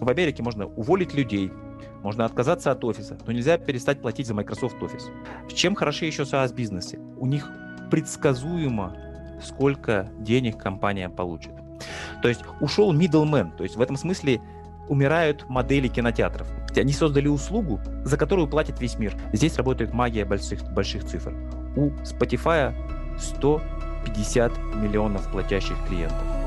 В Америке можно уволить людей, можно отказаться от офиса, но нельзя перестать платить за Microsoft Office. Чем хороши еще SaaS-бизнесы? У них предсказуемо, сколько денег компания получит. То есть ушел middleman, то есть в этом смысле умирают модели кинотеатров. Они создали услугу, за которую платит весь мир. Здесь работает магия больших, больших цифр. У Spotify 150 миллионов платящих клиентов.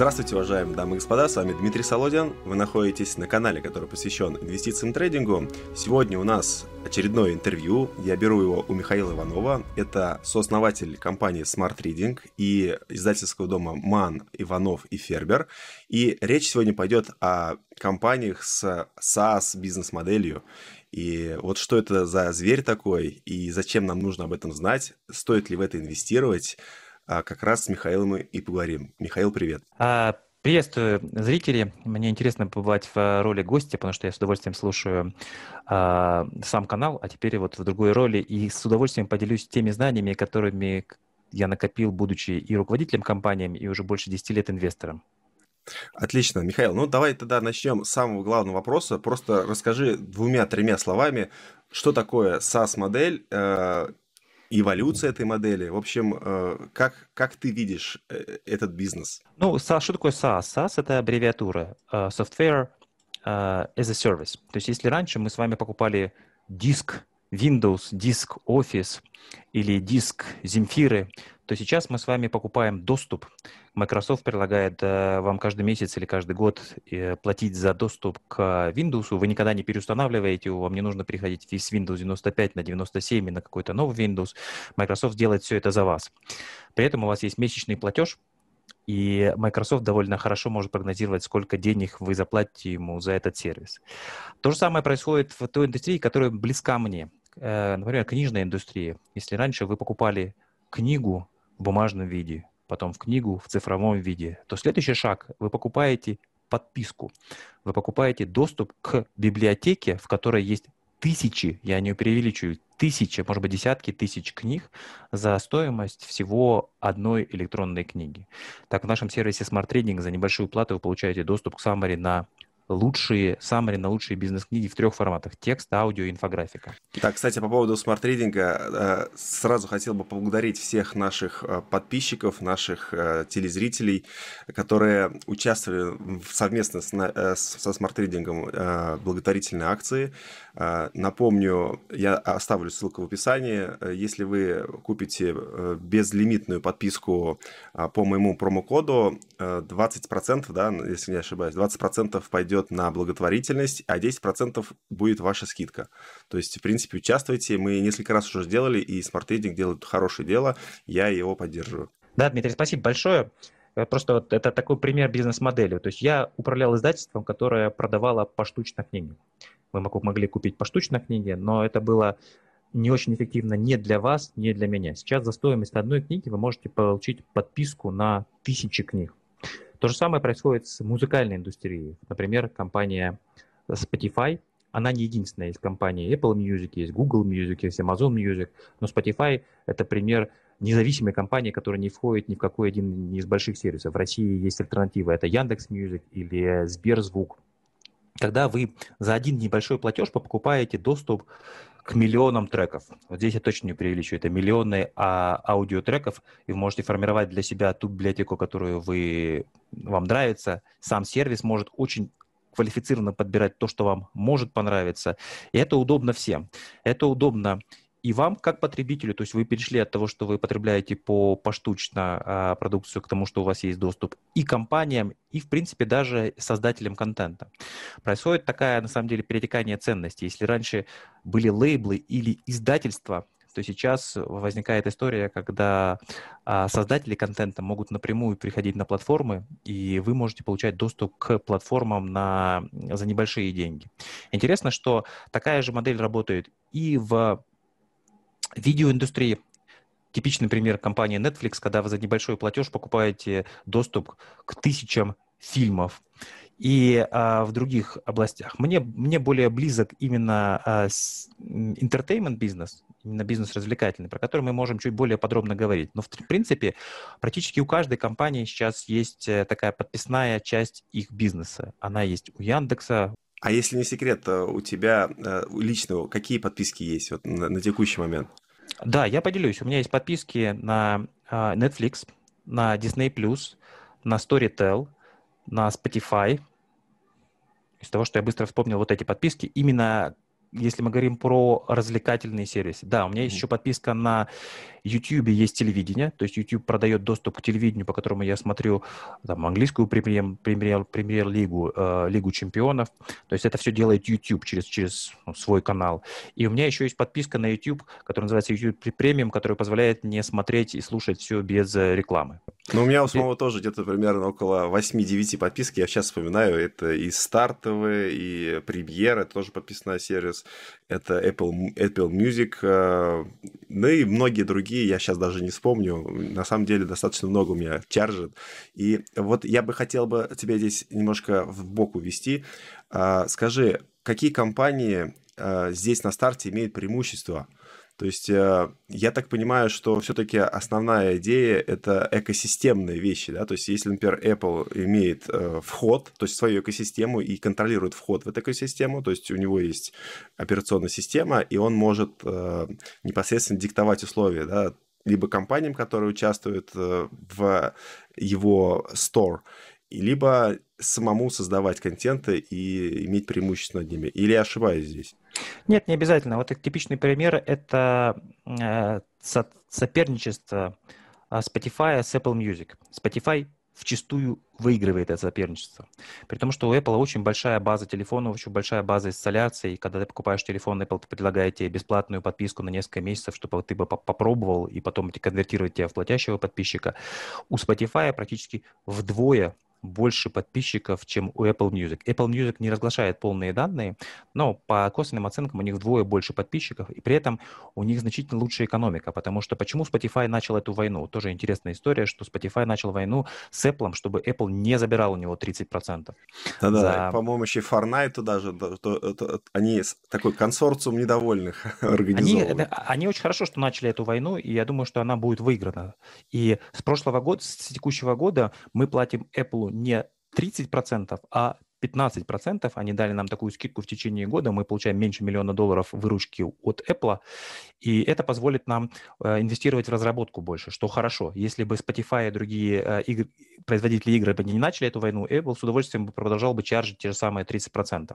Здравствуйте, уважаемые дамы и господа, с вами Дмитрий Солодин. Вы находитесь на канале, который посвящен инвестициям и трейдингу. Сегодня у нас очередное интервью. Я беру его у Михаила Иванова. Это сооснователь компании Smart Reading и издательского дома Ман, Иванов и Фербер. И речь сегодня пойдет о компаниях с SaaS бизнес-моделью. И вот что это за зверь такой, и зачем нам нужно об этом знать, стоит ли в это инвестировать, а как раз с Михаилом и поговорим. Михаил, привет. А, приветствую зрители. Мне интересно побывать в роли гостя, потому что я с удовольствием слушаю а, сам канал, а теперь вот в другой роли. И с удовольствием поделюсь теми знаниями, которыми я накопил, будучи и руководителем компании, и уже больше 10 лет инвестором. Отлично, Михаил. Ну, давай тогда начнем с самого главного вопроса. Просто расскажи двумя-тремя словами, что такое SaaS-модель, э, эволюция этой модели. В общем, э, как, как ты видишь э, этот бизнес? Ну, SaaS, что такое SaaS? SaaS — это аббревиатура э, Software as a Service. То есть если раньше мы с вами покупали диск Windows, диск Office или диск Земфиры, то сейчас мы с вами покупаем доступ. Microsoft предлагает э, вам каждый месяц или каждый год э, платить за доступ к Windows. Вы никогда не переустанавливаете его, вам не нужно переходить с Windows 95 на 97 и на какой-то новый Windows. Microsoft делает все это за вас. При этом у вас есть месячный платеж, и Microsoft довольно хорошо может прогнозировать, сколько денег вы заплатите ему за этот сервис. То же самое происходит в той индустрии, которая близка мне. Э, например, книжная индустрия. Если раньше вы покупали книгу в бумажном виде, потом в книгу в цифровом виде, то следующий шаг – вы покупаете подписку. Вы покупаете доступ к библиотеке, в которой есть тысячи, я не преувеличиваю, тысячи, может быть, десятки тысяч книг за стоимость всего одной электронной книги. Так, в нашем сервисе Smart Reading за небольшую плату вы получаете доступ к summary на лучшие, summary на лучшие бизнес-книги в трех форматах. Текст, аудио, инфографика. Так, кстати, по поводу Smart Reading а, э, сразу хотел бы поблагодарить всех наших э, подписчиков, наших э, телезрителей, которые участвовали совместно со Smart Reading ом благотворительной акции. Напомню, я оставлю ссылку в описании. Если вы купите безлимитную подписку по моему промокоду, 20%, да, если не ошибаюсь, 20% пойдет на благотворительность, а 10% будет ваша скидка. То есть, в принципе, участвуйте. Мы несколько раз уже сделали, и Smart Trading делает хорошее дело. Я его поддерживаю. Да, Дмитрий, спасибо большое. Э, просто вот это такой пример бизнес-модели. То есть я управлял издательством, которое продавало поштучно книги. Мы могли купить поштучно книги, но это было не очень эффективно ни для вас, ни для меня. Сейчас за стоимость одной книги вы можете получить подписку на тысячи книг. То же самое происходит с музыкальной индустрией. Например, компания Spotify, она не единственная. Есть компании Apple Music, есть Google Music, есть Amazon Music, но Spotify – это пример независимой компании, которая не входит ни в какой один из больших сервисов. В России есть альтернатива – это Яндекс Music или Сберзвук. Когда вы за один небольшой платеж покупаете доступ к миллионам треков. Вот здесь я точно не преувеличу. Это миллионы а, аудиотреков, и вы можете формировать для себя ту библиотеку, которую вы, вам нравится. Сам сервис может очень квалифицированно подбирать то, что вам может понравиться. И это удобно всем. Это удобно и вам, как потребителю, то есть вы перешли от того, что вы потребляете по поштучно а, продукцию, к тому, что у вас есть доступ, и компаниям, и, в принципе, даже создателям контента. Происходит такая, на самом деле, перетекание ценностей. Если раньше были лейблы или издательства, то сейчас возникает история, когда а, создатели контента могут напрямую приходить на платформы, и вы можете получать доступ к платформам на, за небольшие деньги. Интересно, что такая же модель работает и в Видеоиндустрия. Типичный пример компании Netflix, когда вы за небольшой платеж покупаете доступ к тысячам фильмов и а, в других областях. Мне, мне более близок именно а, entertainment бизнес, именно бизнес развлекательный, про который мы можем чуть более подробно говорить. Но в принципе практически у каждой компании сейчас есть э, такая подписная часть их бизнеса. Она есть у Яндекса. А если не секрет, у тебя э, личного какие подписки есть вот на, на текущий момент? Да, я поделюсь. У меня есть подписки на а, Netflix, на Disney+, на Storytel, на Spotify, из того, что я быстро вспомнил вот эти подписки, именно если мы говорим про развлекательные сервисы. Да, у меня есть еще подписка на YouTube, есть телевидение, то есть YouTube продает доступ к телевидению, по которому я смотрю там, английскую премьер, премьер, премьер-лигу, э, Лигу чемпионов. То есть это все делает YouTube через, через ну, свой канал. И у меня еще есть подписка на YouTube, которая называется YouTube Premium, которая позволяет мне смотреть и слушать все без э, рекламы. Ну, у меня у самого и... тоже где-то примерно около 8-9 подписки. Я сейчас вспоминаю, это и стартовые, и премьер, это тоже подписанный сервис, это Apple, Apple Music, э, ну и многие другие, я сейчас даже не вспомню. На самом деле достаточно много у меня чаржит. И вот я бы хотел бы тебя здесь немножко в бок увести. А, скажи, какие компании а, здесь на старте имеют преимущество – то есть э, я так понимаю, что все-таки основная идея это экосистемные вещи, да, то есть если, например, Apple имеет э, вход, то есть свою экосистему и контролирует вход в эту экосистему, то есть у него есть операционная система, и он может э, непосредственно диктовать условия, да, либо компаниям, которые участвуют в его store, либо самому создавать контенты и иметь преимущество над ними. Или я ошибаюсь здесь? Нет, не обязательно. Вот типичный пример – это э, соперничество а, Spotify с Apple Music. Spotify вчастую выигрывает это соперничество. При том, что у Apple очень большая база телефонов, очень большая база инсталляций. Когда ты покупаешь телефон, Apple предлагает тебе бесплатную подписку на несколько месяцев, чтобы ты бы попробовал и потом конвертировать тебя в платящего подписчика. У Spotify практически вдвое больше подписчиков, чем у Apple Music. Apple Music не разглашает полные данные, но по косвенным оценкам у них вдвое больше подписчиков, и при этом у них значительно лучшая экономика, потому что почему Spotify начал эту войну? Тоже интересная история, что Spotify начал войну с Apple, чтобы Apple не забирал у него 30%. Да-да, за... по-моему, еще Fortnite туда же, то, то, то, они такой консорциум недовольных организовывали. Они, они очень хорошо, что начали эту войну, и я думаю, что она будет выиграна. И с прошлого года, с текущего года мы платим Apple не 30%, а 15%. Они дали нам такую скидку в течение года. Мы получаем меньше миллиона долларов выручки от Apple. И это позволит нам э, инвестировать в разработку больше, что хорошо. Если бы Spotify и другие э, игр, производители игр бы не начали эту войну, Apple с удовольствием бы продолжал бы чаржить те же самые 30%.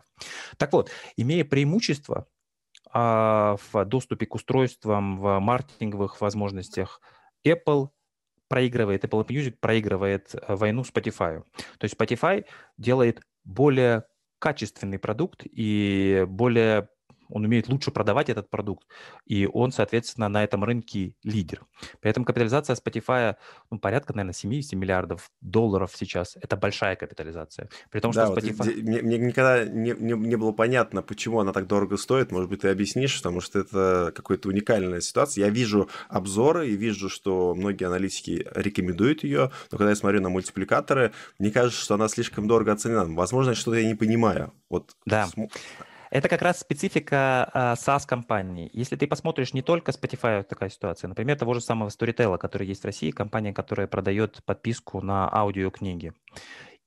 Так вот, имея преимущество а, в доступе к устройствам, в маркетинговых возможностях, Apple проигрывает, Apple Music проигрывает э, войну Spotify. То есть Spotify делает более качественный продукт и более он умеет лучше продавать этот продукт, и он, соответственно, на этом рынке лидер. Поэтому капитализация Spotify, ну, порядка, наверное, 70 миллиардов долларов сейчас. Это большая капитализация. При том, да, что Spotify... Вот, мне, мне никогда не, не, не было понятно, почему она так дорого стоит. Может быть, ты объяснишь, потому что это какая-то уникальная ситуация. Я вижу обзоры и вижу, что многие аналитики рекомендуют ее, но когда я смотрю на мультипликаторы, мне кажется, что она слишком дорого оценена. Возможно, что-то я не понимаю. Вот да. См... Это как раз специфика э, SaaS-компаний. Если ты посмотришь не только Spotify, такая ситуация, например, того же самого Storytel, который есть в России, компания, которая продает подписку на аудиокниги,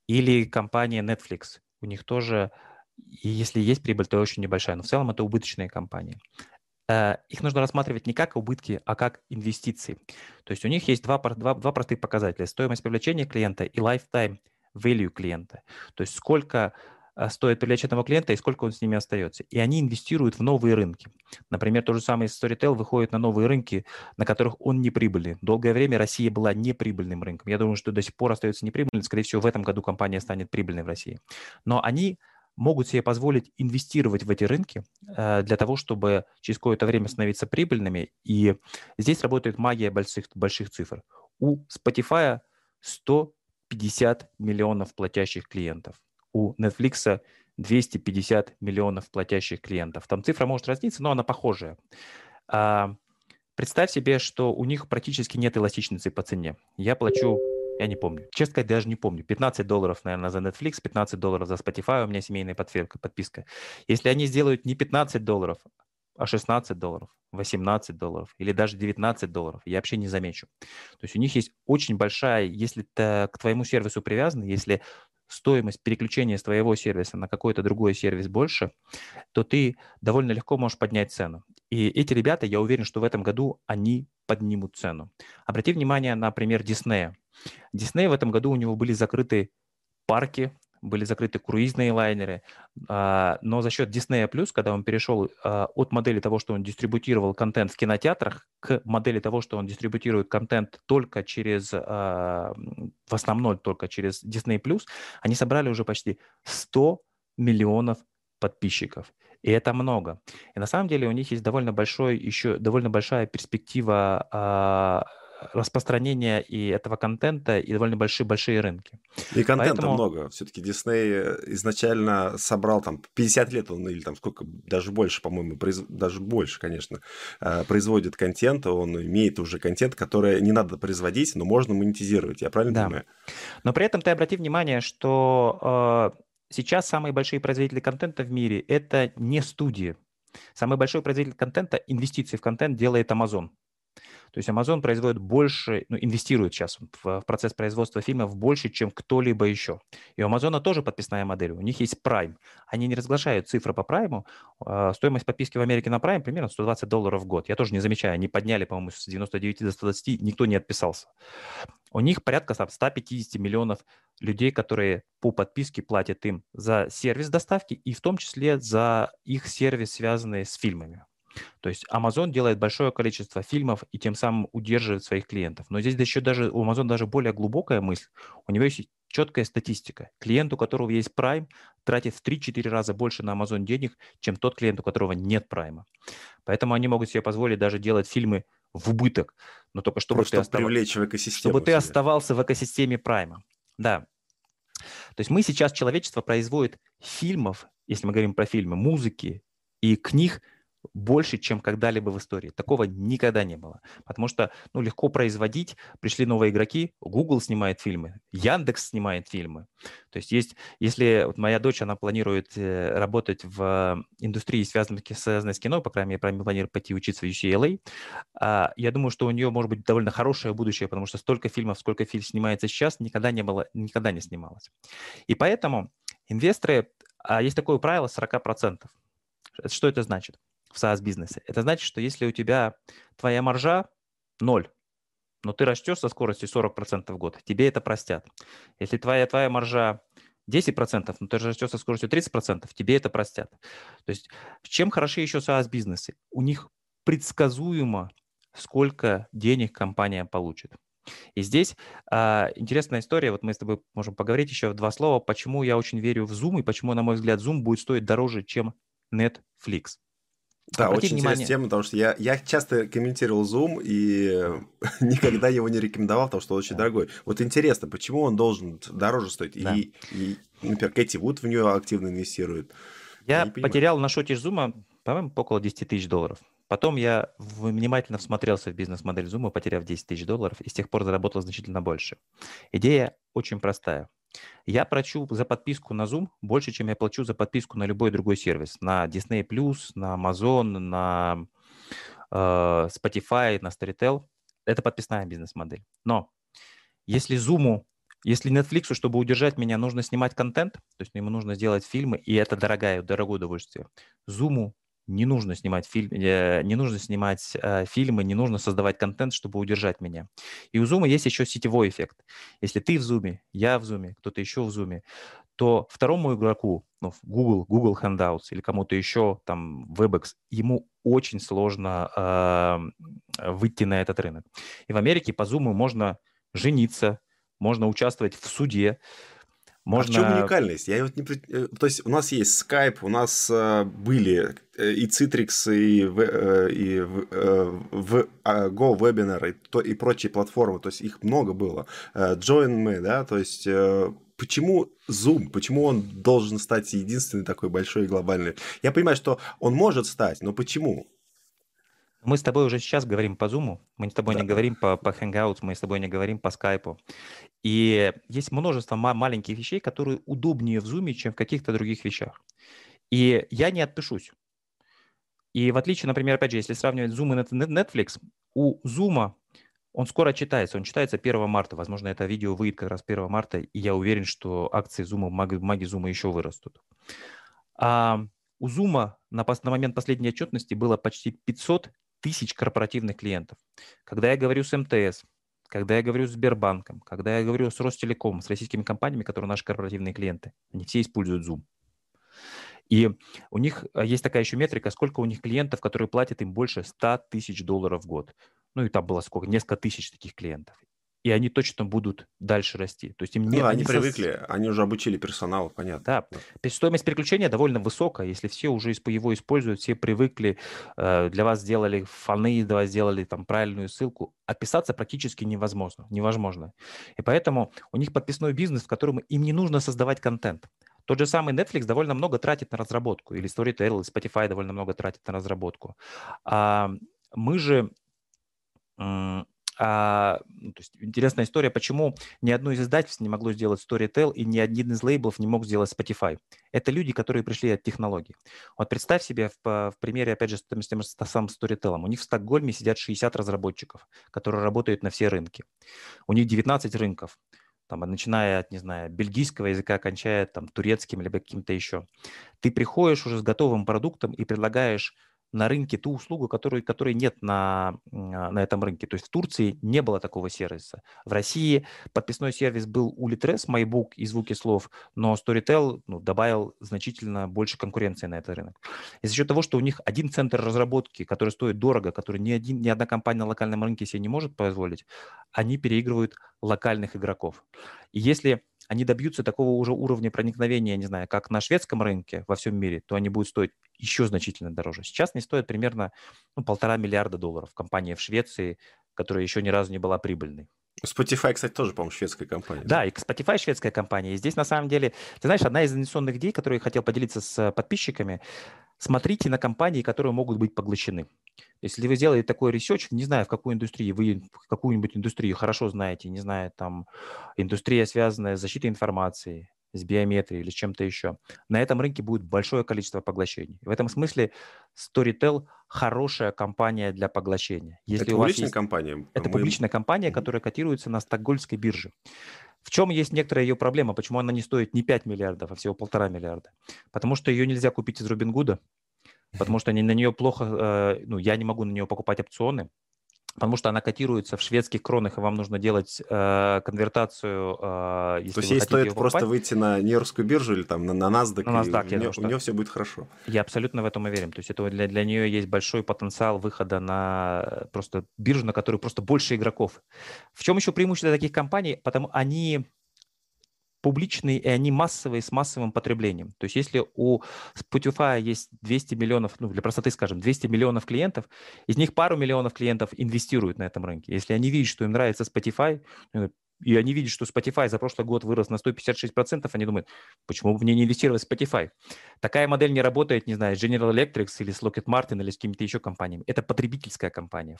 или компания Netflix, у них тоже, если есть прибыль, то очень небольшая, но в целом это убыточные компании. Э, их нужно рассматривать не как убытки, а как инвестиции. То есть у них есть два, два, два простых показателя. Стоимость привлечения клиента и lifetime value клиента. То есть сколько а, стоит привлечь этого клиента и сколько он с ними остается. И они инвестируют в новые рынки. Например, тот же самый Storytel выходит на новые рынки, на которых он не прибыльный. Долгое время Россия была неприбыльным рынком. Я думаю, что до сих пор остается неприбыльным. Скорее всего, в этом году компания станет прибыльной в России. Но они могут себе позволить инвестировать в эти рынки э, для того, чтобы через какое-то время становиться прибыльными. И здесь работает магия больших, больших цифр. У Spotify 150 миллионов платящих клиентов у Netflix 250 миллионов платящих клиентов. Там цифра может разниться, но она похожая. А, Представь себе, что у них практически нет эластичности по цене. Я плачу я не помню. Честно сказать, даже не помню. 15 долларов, наверное, за Netflix, 15 долларов за Spotify, у меня семейная подписка. Если они сделают не 15 долларов, а 16 долларов, 18 долларов или даже 19 долларов, я вообще не замечу. То есть у них есть очень большая, если к твоему сервису привязан, если стоимость переключения с твоего сервиса на какой-то другой сервис больше, то ты довольно легко можешь поднять цену. И эти ребята, я уверен, что в этом году они поднимут цену. Обрати внимание на пример Диснея. Дисней в этом году у него были закрыты парки, были закрыты круизные лайнеры, а, но за счет Disney+, когда он перешел а, от модели того, что он дистрибутировал контент в кинотеатрах, к модели того, что он дистрибутирует контент только через, а, в основном только через Disney+, они собрали уже почти 100 миллионов подписчиков. И это много. И на самом деле у них есть довольно большой еще довольно большая перспектива распространения и этого контента, и довольно большие-большие рынки. И контента Поэтому... много. Все-таки Дисней изначально собрал там 50 лет он, или там сколько, даже больше, по-моему, произ... даже больше, конечно, э, производит контент, он имеет уже контент, который не надо производить, но можно монетизировать, я правильно да. понимаю? Но при этом ты обрати внимание, что э, сейчас самые большие производители контента в мире – это не студии. Самый большой производитель контента, инвестиции в контент делает Amazon. То есть Amazon производит больше, ну, инвестирует сейчас в, в процесс производства фильмов больше, чем кто-либо еще. И у Amazon тоже подписная модель. У них есть Prime. Они не разглашают цифры по Prime. А, стоимость подписки в Америке на Prime примерно 120 долларов в год. Я тоже не замечаю. Они подняли, по-моему, с 99 до 120, никто не отписался. У них порядка 150 миллионов людей, которые по подписке платят им за сервис доставки и в том числе за их сервис, связанный с фильмами. То есть Amazon делает большое количество фильмов и тем самым удерживает своих клиентов. Но здесь еще даже у Amazon даже более глубокая мысль. У него есть четкая статистика. Клиент, у которого есть Prime, тратит в 3-4 раза больше на Amazon денег, чем тот клиент, у которого нет Prime. Поэтому они могут себе позволить даже делать фильмы в убыток, но только чтобы Просто ты, остав... привлечь в экосистему чтобы ты оставался в экосистеме Prime. Да. То есть мы сейчас, человечество производит фильмов, если мы говорим про фильмы, музыки и книг, больше, чем когда-либо в истории. Такого никогда не было. Потому что ну, легко производить. Пришли новые игроки, Google снимает фильмы, Яндекс снимает фильмы. То есть есть, если вот моя дочь, она планирует э, работать в индустрии, связанной, связанной с кино, по крайней мере, планирует пойти учиться в UCLA, а, я думаю, что у нее может быть довольно хорошее будущее, потому что столько фильмов, сколько фильм снимается сейчас, никогда не было, никогда не снималось. И поэтому инвесторы, а есть такое правило 40%. Что это значит? В SaaS-бизнесе. Это значит, что если у тебя твоя маржа 0, но ты растешь со скоростью 40% в год, тебе это простят. Если твоя, твоя маржа 10%, но ты растешь со скоростью 30%, тебе это простят. То есть чем хороши еще SaaS-бизнесы? У них предсказуемо, сколько денег компания получит. И здесь а, интересная история, вот мы с тобой можем поговорить еще в два слова, почему я очень верю в Zoom и почему, на мой взгляд, Zoom будет стоить дороже, чем Netflix. Да, Обрати очень внимание. интересная тема, потому что я, я часто комментировал Zoom и никогда его не рекомендовал, потому что он очень да. дорогой. Вот интересно, почему он должен дороже стоить? Да. И, и, например, Кэти Вуд в нее активно инвестирует. Я, я потерял на шоте Zoom, по-моему, около 10 тысяч долларов. Потом я внимательно всмотрелся в бизнес-модель Zoom, потеряв 10 тысяч долларов, и с тех пор заработал значительно больше. Идея очень простая. Я плачу за подписку на Zoom больше, чем я плачу за подписку на любой другой сервис. На Disney+, на Amazon, на э, Spotify, на Storytel. Это подписная бизнес-модель. Но если Zoom, если Netflix, чтобы удержать меня, нужно снимать контент, то есть ему нужно сделать фильмы, и это дорогое, дорогое удовольствие. Zoom не нужно снимать фильм, э, не нужно снимать э, фильмы, не нужно создавать контент, чтобы удержать меня. И у Zoom есть еще сетевой эффект. Если ты в Zoom, я в Zoom, кто-то еще в Zoom, то второму игроку, ну, Google, Google Handouts или кому-то еще, там, WebEx, ему очень сложно э, выйти на этот рынок. И в Америке по Zoom можно жениться, можно участвовать в суде, можно... А в чем уникальность? Я вот не... Э, то есть у нас есть Skype, у нас э, были э, и Citrix, и, э, и в, в э, GoWebinar, и, то, и прочие платформы, то есть их много было. JoinMe, да, то есть... Почему Zoom, почему он должен стать единственный такой большой и глобальный? Я понимаю, что он может стать, но почему? Мы с тобой уже сейчас говорим по Zoom, мы с тобой да. не говорим по, по Hangouts, мы с тобой не говорим по Skype. И есть множество ма- маленьких вещей, которые удобнее в Zoom, чем в каких-то других вещах. И я не отпишусь. И в отличие, например, опять же, если сравнивать Zoom и Netflix, у Zoom он скоро читается, он читается 1 марта. Возможно, это видео выйдет как раз 1 марта, и я уверен, что акции Zoom, маги, маги Zoom еще вырастут. А у Zoom на, на момент последней отчетности было почти 500 тысяч корпоративных клиентов. Когда я говорю с МТС, когда я говорю с Сбербанком, когда я говорю с Ростелеком, с российскими компаниями, которые наши корпоративные клиенты, они все используют Zoom. И у них а, есть такая еще метрика, сколько у них клиентов, которые платят им больше 100 тысяч долларов в год. Ну и там было сколько, несколько тысяч таких клиентов. И они точно будут дальше расти. То есть им не, ну, они, они привыкли, со... они уже обучили персонал, понятно. Да. Стоимость переключения довольно высокая. Если все уже его используют, все привыкли, э, для вас сделали фаны, для вас сделали там правильную ссылку, отписаться практически невозможно. невозможно. И поэтому у них подписной бизнес, в котором им не нужно создавать контент. Тот же самый Netflix довольно много тратит на разработку, или Storytel, или Spotify довольно много тратит на разработку. А мы же а, ну, то есть интересная история, почему ни одно из издательств не могло сделать Storytel и ни один из лейблов не мог сделать Spotify. Это люди, которые пришли от технологий. Вот представь себе в, в примере, опять же, с тем, с тем самым Storytel. У них в Стокгольме сидят 60 разработчиков, которые работают на все рынки. У них 19 рынков там, начиная от, не знаю, бельгийского языка, кончая там турецким либо каким-то еще. Ты приходишь уже с готовым продуктом и предлагаешь на рынке ту услугу, которой, которой нет на, а, на этом рынке. То есть в Турции не было такого сервиса. В России подписной сервис был у Litres, MyBook и звуки слов, но Storytel ну, добавил значительно больше конкуренции на этот рынок. И за счет того, что у них один центр разработки, который стоит дорого, который ни, один, ни одна компания на локальном рынке себе не может позволить, они переигрывают локальных игроков. И если они добьются такого уже уровня проникновения, не знаю, как на шведском рынке во всем мире, то они будут стоить еще значительно дороже. Сейчас они стоят примерно ну, полтора миллиарда долларов. Компания в Швеции, которая еще ни разу не была прибыльной. Spotify, кстати, тоже, по-моему, шведская компания. Да, и Spotify шведская компания. И здесь, на самом деле, ты знаешь, одна из инвестиционных идей, которую я хотел поделиться с подписчиками, смотрите на компании, которые могут быть поглощены. Если вы сделаете такой research, не знаю, в какую индустрию, вы какую-нибудь индустрию хорошо знаете, не знаю, там, индустрия, связанная с защитой информации, с биометрией или с чем-то еще, на этом рынке будет большое количество поглощений. В этом смысле Storytel хорошая компания для поглощения. Если это публичная есть... компания? Это Мы... публичная компания, которая котируется на Стокгольмской бирже. В чем есть некоторая ее проблема? Почему она не стоит не 5 миллиардов, а всего полтора миллиарда? Потому что ее нельзя купить из Робингуда, потому что они на нее плохо, э, ну, я не могу на нее покупать опционы, потому что она котируется в шведских кронах, и вам нужно делать э, конвертацию. Э, если То есть ей стоит просто выйти на Нью-Йоркскую биржу или там на, на NASDAQ, на NASDAQ и у, нее, у нее все будет хорошо. Я абсолютно в этом уверен. То есть это для, для нее есть большой потенциал выхода на просто биржу, на которую просто больше игроков. В чем еще преимущество таких компаний? Потому они публичные, и они массовые с массовым потреблением. То есть если у Spotify есть 200 миллионов, ну, для простоты скажем, 200 миллионов клиентов, из них пару миллионов клиентов инвестируют на этом рынке. Если они видят, что им нравится Spotify, и они видят, что Spotify за прошлый год вырос на 156%, они думают, почему бы мне не инвестировать в Spotify? Такая модель не работает, не знаю, с General Electric или с Lockheed Martin или с какими-то еще компаниями. Это потребительская компания.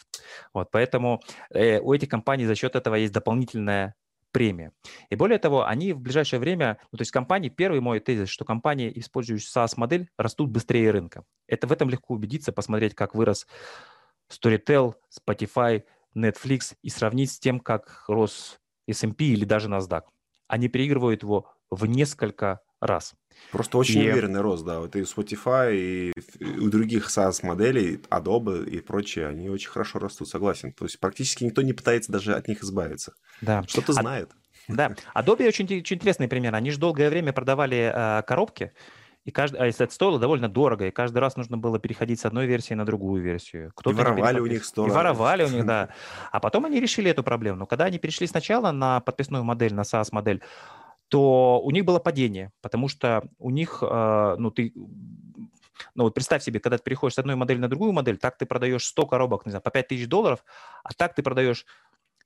Вот, поэтому э, у этих компаний за счет этого есть дополнительная премия. И более того, они в ближайшее время, ну, то есть компании, первый мой тезис, что компании, использующие SaaS-модель, растут быстрее рынка. Это в этом легко убедиться, посмотреть, как вырос Storytel, Spotify, Netflix и сравнить с тем, как рос S&P или даже NASDAQ. Они переигрывают его в несколько раз. Просто очень и... уверенный рост, да. Вот и Spotify, и у других SaaS-моделей, Adobe и прочие, они очень хорошо растут, согласен. То есть практически никто не пытается даже от них избавиться. Да. Что-то а... знает. Да. Adobe очень, очень интересный пример. Они же долгое время продавали э, коробки, и каждый, а это стоило довольно дорого, и каждый раз нужно было переходить с одной версии на другую версию. Кто-то и воровали у них сто И воровали у них, да. А потом они решили эту проблему. Но когда они перешли сначала на подписную модель, на SaaS-модель, то у них было падение, потому что у них, э, ну, ты ну вот представь себе, когда ты переходишь с одной модели на другую модель, так ты продаешь 100 коробок, не знаю, по 5000 долларов, а так ты продаешь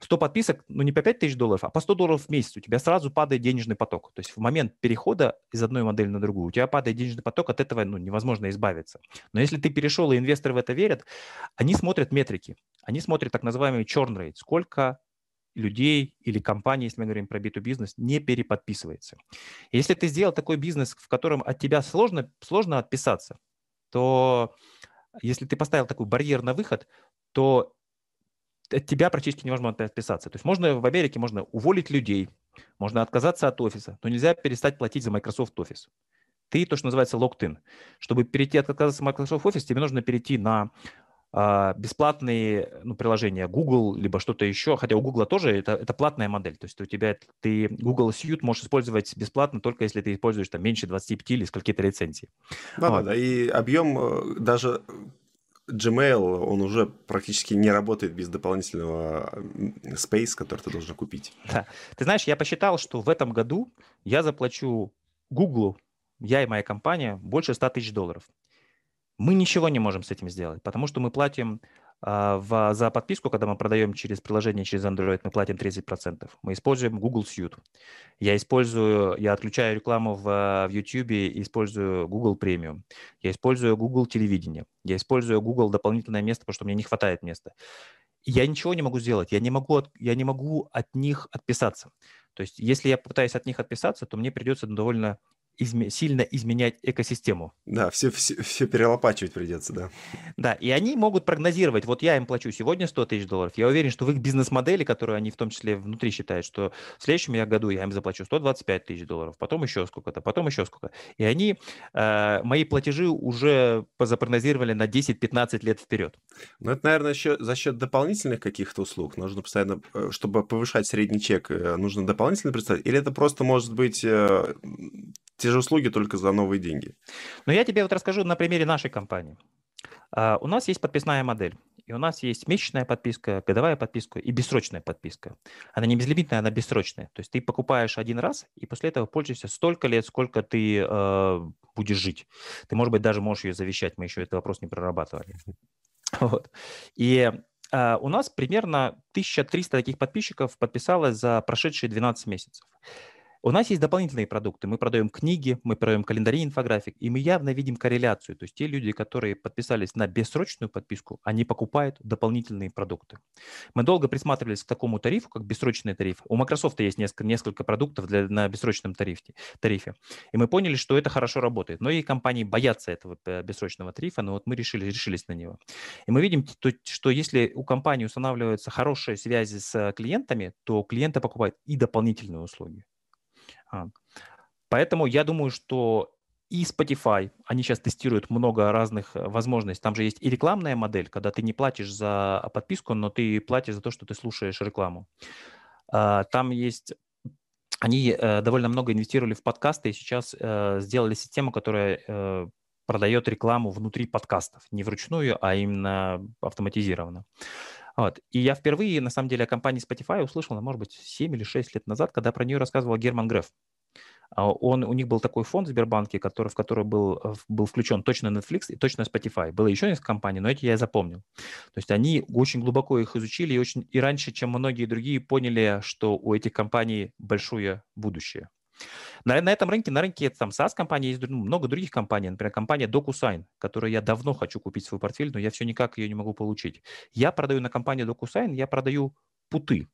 100 подписок, ну не по 5 тысяч долларов, а по 100 долларов в месяц, у тебя сразу падает денежный поток. То есть в момент перехода из одной модели на другую, у тебя падает денежный поток, от этого ну, невозможно избавиться. Но если ты перешел, и инвесторы в это верят, они смотрят метрики, они смотрят так называемый churn rate, сколько людей или компаний, если мы говорим про B2 бизнес, не переподписывается. Если ты сделал такой бизнес, в котором от тебя сложно, сложно отписаться, то если ты поставил такой барьер на выход, то от тебя практически невозможно отписаться. То есть можно в Америке можно уволить людей, можно отказаться от офиса, но нельзя перестать платить за Microsoft Office. Ты то, что называется locked-in. Чтобы перейти от отказаться от Microsoft Office, тебе нужно перейти на бесплатные ну, приложения Google, либо что-то еще, хотя у Google тоже это, это платная модель, то есть у тебя ты Google Suite можешь использовать бесплатно только если ты используешь там меньше 25 или скольки-то лицензий. Да, вот. да, и объем э, даже Gmail, он уже практически не работает без дополнительного space, который ты должен купить. Да. Ты знаешь, я посчитал, что в этом году я заплачу Google, я и моя компания, больше 100 тысяч долларов. Мы ничего не можем с этим сделать, потому что мы платим а, в, за подписку, когда мы продаем через приложение, через Android, мы платим 30%. Мы используем Google Suite. Я использую, я отключаю рекламу в, в YouTube использую Google Premium. Я использую Google телевидение. Я использую Google дополнительное место, потому что мне не хватает места. Я ничего не могу сделать. Я не могу, от, я не могу от них отписаться. То есть, если я пытаюсь от них отписаться, то мне придется довольно изме- сильно изменять экосистему. Да, все, все, все перелопачивать придется, да. Да, и они могут прогнозировать, вот я им плачу сегодня 100 тысяч долларов, я уверен, что в их бизнес-модели, которую они в том числе внутри считают, что в следующем году я им заплачу 125 тысяч долларов, потом еще сколько-то, потом еще сколько. И они э, мои платежи уже запрогнозировали на 10-15 лет вперед. Ну, это, наверное, еще за счет дополнительных каких-то услуг. Нужно постоянно, э, чтобы повышать средний чек, э, нужно дополнительно представить? Или это просто может быть э, те же услуги, только за новые деньги. Но я тебе вот расскажу на примере нашей компании. Uh, у нас есть подписная модель, и у нас есть месячная подписка, годовая подписка и бессрочная подписка. Она не безлимитная, она бессрочная. То есть ты покупаешь один раз, и после этого пользуешься столько лет, сколько ты uh, будешь жить. Ты, может быть, даже можешь ее завещать, мы еще этот вопрос не прорабатывали. Вот. И uh, у нас примерно 1300 таких подписчиков подписалось за прошедшие 12 месяцев. У нас есть дополнительные продукты. Мы продаем книги, мы продаем календари инфографик, и мы явно видим корреляцию. То есть те люди, которые подписались на бессрочную подписку, они покупают дополнительные продукты. Мы долго присматривались к такому тарифу, как бессрочный тариф. У Microsoft есть несколько, несколько продуктов для, на бессрочном тарифе, тарифе. И мы поняли, что это хорошо работает. Но и компании боятся этого э, бессрочного тарифа, но вот мы решили, решились на него. И мы видим, что если у компании устанавливаются хорошие связи с клиентами, то клиенты покупают и дополнительные услуги. А. Поэтому я думаю, что и Spotify, они сейчас тестируют много разных э, возможностей. Там же есть и рекламная модель, когда ты не платишь за подписку, но ты платишь за то, что ты слушаешь рекламу. А, там есть они э, довольно много инвестировали в подкасты и сейчас э, сделали систему, которая продает рекламу внутри подкастов, не вручную, а именно автоматизированно. Вот. И я впервые, на самом деле, о компании Spotify услышал, может быть, 7 или 6 лет назад, когда про нее рассказывал Герман Греф. А он, у них был такой фонд в Сбербанке, который, в который был, э, был включен точно Netflix и точно Spotify. Было еще несколько компаний, но эти я запомнил. То есть они очень глубоко их изучили и, очень, и раньше, чем многие другие, поняли, что у этих компаний большое будущее. На, на этом рынке, на рынке там SaaS-компаний есть много других компаний. Например, компания DocuSign, которую я давно хочу купить в свой портфель, но я все никак ее не могу получить. Я продаю на компанию DocuSign, я продаю путы.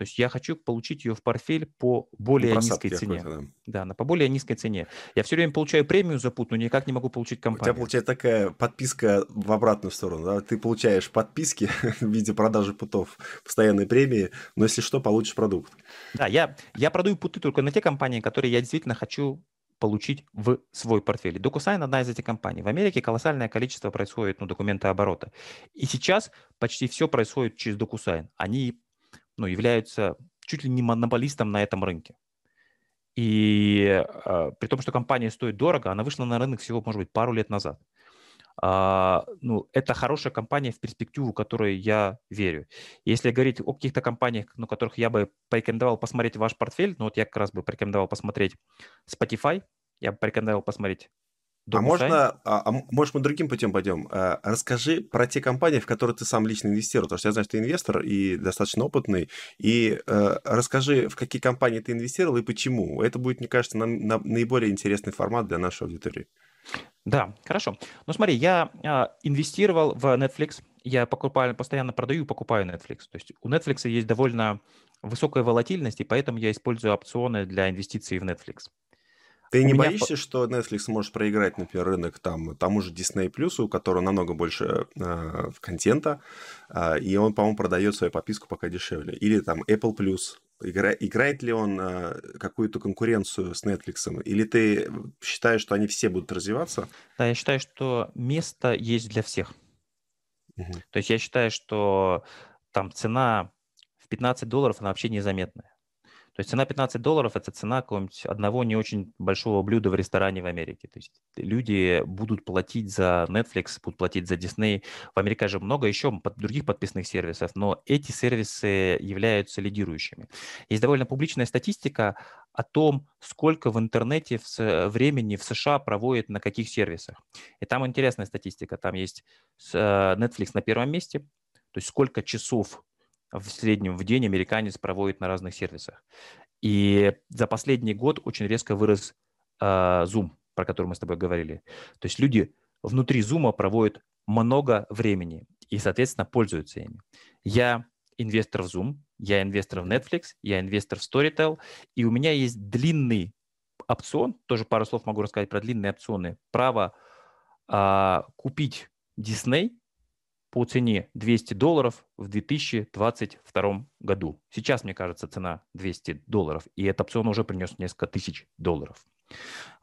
То есть я хочу получить ее в портфель по более низкой цене. Да. да, на по более низкой цене. Я все время получаю премию за пут, но никак не могу получить компанию. У тебя получается такая подписка в обратную сторону. Да? Ты получаешь подписки в виде продажи путов, постоянной премии, но если что, получишь продукт. Да, я, я продаю путы только на те компании, которые я действительно хочу получить в свой портфель. DocuSign одна из этих компаний. В Америке колоссальное количество происходит ну, документа оборота. И сейчас почти все происходит через DocuSign. Они ну, являются чуть ли не монополистом на этом рынке. И э, при том, что компания стоит дорого, она вышла на рынок всего, может быть, пару лет назад. Uh, ну, это хорошая компания в перспективу, которой я верю. Если говорить о каких-то компаниях, ну, которых я бы порекомендовал посмотреть ваш портфель, ну, вот я как раз бы порекомендовал посмотреть Spotify, я бы порекомендовал посмотреть а можно, а, а, может, мы другим путем пойдем? А, расскажи про те компании, в которые ты сам лично инвестировал, потому что я знаю, что ты инвестор и достаточно опытный, и а, расскажи, в какие компании ты инвестировал и почему. Это будет, мне кажется, на, на, наиболее интересный формат для нашей аудитории. Да, хорошо. Ну смотри, я а, инвестировал в Netflix, я покупаю, постоянно продаю и покупаю Netflix. То есть у Netflix есть довольно высокая волатильность, и поэтому я использую опционы для инвестиций в Netflix. Ты у не меня... боишься, что Netflix может проиграть, например, рынок там тому же Disney Plus, у которого намного больше э, контента, э, и он, по-моему, продает свою подписку пока дешевле. Или там Apple Plus. Игра... Играет ли он э, какую-то конкуренцию с Netflix? Или ты считаешь, что они все будут развиваться? Да, я считаю, что место есть для всех. Угу. То есть я считаю, что там цена в 15 долларов, она вообще незаметная. То есть цена 15 долларов – это цена какого-нибудь одного не очень большого блюда в ресторане в Америке. То есть люди будут платить за Netflix, будут платить за Disney. В Америке же много еще других подписных сервисов, но эти сервисы являются лидирующими. Есть довольно публичная статистика о том, сколько в интернете времени в США проводят на каких сервисах. И там интересная статистика. Там есть э, Netflix на первом месте, то есть сколько часов в среднем в день американец проводит на разных сервисах. И за последний год очень резко вырос э, Zoom, про который мы с тобой говорили. То есть люди внутри Zoom проводят много времени и, соответственно, пользуются ими. Я инвестор в Zoom, я инвестор в Netflix, я инвестор в Storytel, и у меня есть длинный опцион, тоже пару слов могу рассказать про длинные опционы, право э, купить Disney по цене 200 долларов в 2022 году. Сейчас, мне кажется, цена 200 долларов, и этот опцион уже принес несколько тысяч долларов.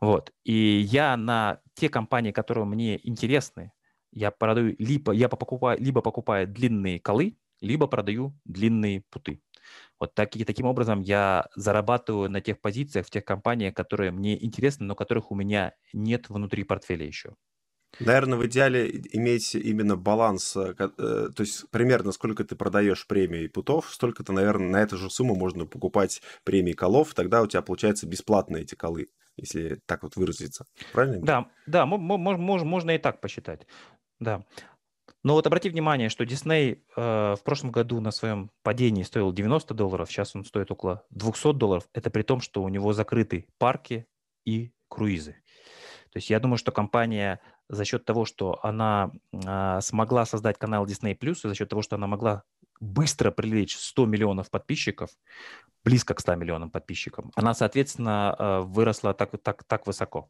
Вот. И я на те компании, которые мне интересны, я продаю либо, я покупаю, либо покупаю длинные колы, либо продаю длинные путы. Вот так, и таким образом я зарабатываю на тех позициях, в тех компаниях, которые мне интересны, но которых у меня нет внутри портфеля еще. Наверное, в идеале иметь именно баланс, э, э, то есть примерно сколько ты продаешь премии путов, столько то наверное, на эту же сумму можно покупать премии колов, тогда у тебя получается бесплатные эти колы, если так вот выразиться. Правильно? Да, да, можно и так посчитать. Да. Но вот обрати внимание, что Disney э, в прошлом году на своем падении стоил 90 долларов, сейчас он стоит около 200 долларов. Это при том, что у него закрыты парки и круизы. То есть я думаю, что компания за счет того, что она а, смогла создать канал Disney+, и за счет того, что она могла быстро привлечь 100 миллионов подписчиков, близко к 100 миллионам подписчикам, она, соответственно, а, выросла так, так, так высоко.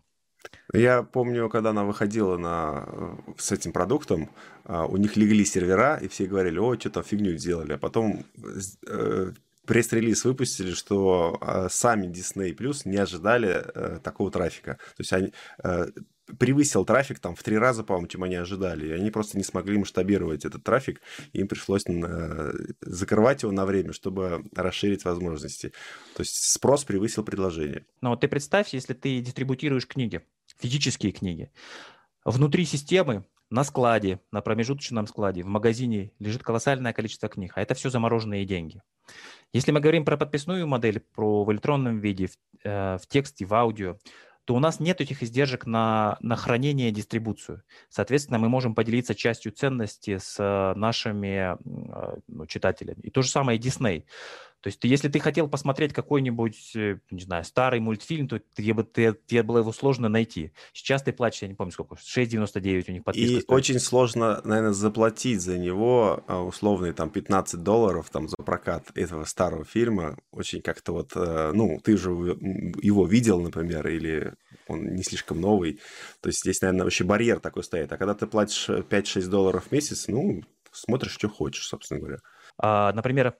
Я помню, когда она выходила на, э, с этим продуктом, а, у них легли сервера, и все говорили, о, что там фигню сделали. А потом э, пресс-релиз выпустили, что э, сами Disney Plus не ожидали э, такого трафика. То есть они э, превысил трафик там в три раза, по-моему, чем они ожидали. И они просто не смогли масштабировать этот трафик. Им пришлось э, закрывать его на время, чтобы расширить возможности. То есть спрос превысил предложение. Но вот ты представь, если ты дистрибутируешь книги, физические книги, внутри системы на складе, на промежуточном складе, в магазине лежит колоссальное количество книг, а это все замороженные деньги. Если мы говорим про подписную модель, про в электронном виде, в, э, в тексте, в аудио, то у нас нет этих издержек на, на хранение и дистрибуцию. Соответственно, мы можем поделиться частью ценности с э, нашими э, ну, читателями. И то же самое и Disney. То есть, если ты хотел посмотреть какой-нибудь, э, не знаю, старый мультфильм, то тебе, бы, ты, тебе было его сложно найти. Сейчас ты платишь, я не помню сколько, 6,99 у них подписка И стоит. очень сложно, наверное, заплатить за него а, условные там 15 долларов там за прокат этого старого фильма. Очень как-то вот, э, ну, ты же его видел, например, или он не слишком новый. То есть здесь, наверное, вообще барьер такой стоит. А когда ты платишь 5-6 долларов в месяц, ну, смотришь, что хочешь, собственно говоря. А, например,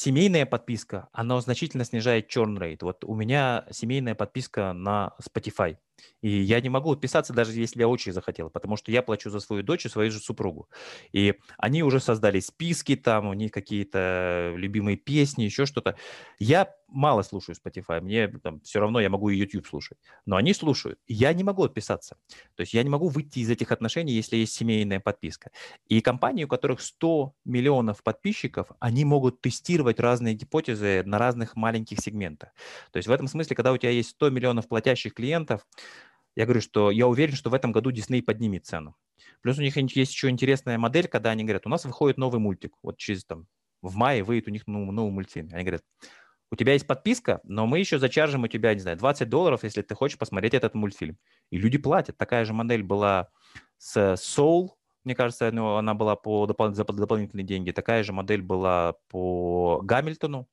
Семейная подписка, она значительно снижает churn rate. Вот у меня семейная подписка на Spotify. И я не могу отписаться, даже если я очень захотел, потому что я плачу за свою дочь и свою же супругу. И они уже создали списки, там у них какие-то любимые песни, еще что-то. Я мало слушаю Spotify, мне там все равно я могу и YouTube слушать. Но они слушают. Я не могу отписаться. То есть я не могу выйти из этих отношений, если есть семейная подписка. И компании, у которых 100 миллионов подписчиков, они могут тестировать разные гипотезы на разных маленьких сегментах. То есть в этом смысле, когда у тебя есть 100 миллионов платящих клиентов, Я говорю, что я уверен, что в этом году Disney поднимет цену. Плюс у них есть еще интересная модель, когда они говорят, у нас выходит новый мультик, вот через там в мае выйдет у них новый, новый мультфильм. Они говорят, у тебя есть подписка, но мы еще зачаржим у тебя, не знаю, 20 долларов, если ты хочешь посмотреть этот мультфильм. И люди платят. Такая же модель была с Soul, мне кажется, ну, она была по допол- за дополнительные деньги. Такая же модель была по Гамильтону.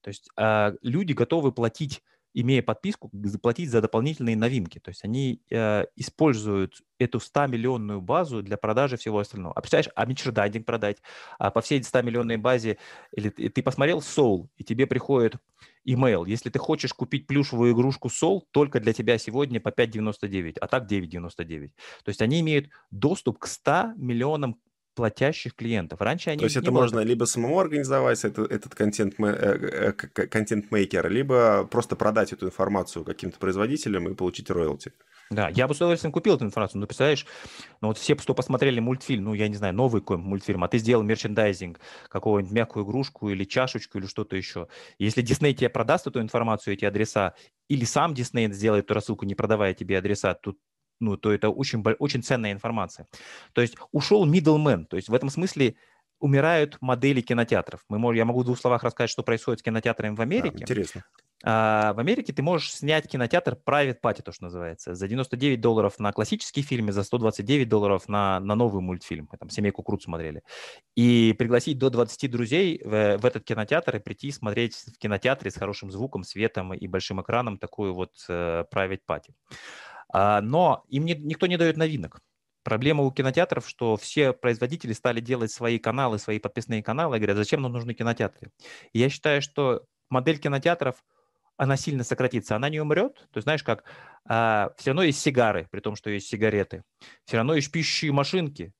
То есть э, люди готовы платить имея подписку, заплатить за дополнительные новинки. То есть они э, используют эту 100-миллионную базу для продажи всего остального. А представляешь, а мерчендайзинг продать, а по всей 100-миллионной базе, или ты, посмотрел Soul, и тебе приходит email, если ты хочешь купить плюшевую игрушку Soul, только для тебя сегодня по 5.99, а так 9.99. То есть они имеют доступ к 100 миллионам платящих клиентов. Раньше они... То есть это было... можно либо самому организовать этот, этот контент, э, э, контент-мейкер, либо просто продать эту информацию каким-то производителям и получить роялти. Да, я бы с удовольствием купил эту информацию, но представляешь, ну вот все, кто посмотрели мультфильм, ну я не знаю, новый какой мультфильм, а ты сделал мерчендайзинг, какую-нибудь мягкую игрушку или чашечку или что-то еще. Если Дисней тебе продаст эту информацию, эти адреса, или сам Дисней сделает эту рассылку, не продавая тебе адреса, тут ну, то это очень, очень ценная информация. То есть ушел middleman, то есть в этом смысле умирают модели кинотеатров. Мы можем, я могу в двух словах рассказать, что происходит с кинотеатрами в Америке. Да, интересно. А, в Америке ты можешь снять кинотеатр private party, то, что называется, за 99 долларов на классические фильмы, за 129 долларов на, на новый мультфильм. Мы там «Семейку Крут» смотрели. И пригласить до 20 друзей в, в этот кинотеатр и прийти смотреть в кинотеатре с хорошим звуком, светом и большим экраном такую вот uh, private party. А, но им не, никто не дает новинок. Проблема у кинотеатров, что все производители стали делать свои каналы, свои подписные каналы, и говорят, зачем нам нужны кинотеатры. И я считаю, что модель кинотеатров, она сильно сократится, она не умрет. То есть, знаешь, как а, все равно есть сигары, при том, что есть сигареты. Все равно есть пищущие машинки.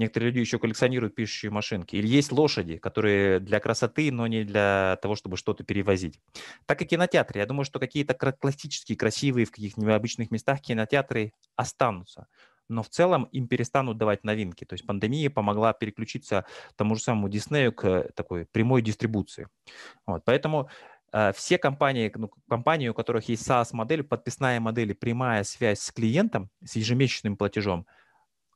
Некоторые люди еще коллекционируют пишущие машинки. Или есть лошади, которые для красоты, но не для того, чтобы что-то перевозить. Так и кинотеатры. Я думаю, что какие-то классические, красивые в каких-нибудь необычных местах кинотеатры останутся. Но в целом им перестанут давать новинки. То есть пандемия помогла переключиться тому же самому Диснею к такой прямой дистрибуции. Вот. Поэтому э, все компании, ну, компании, у которых есть SaaS-модель, подписная модель, прямая связь с клиентом, с ежемесячным платежом –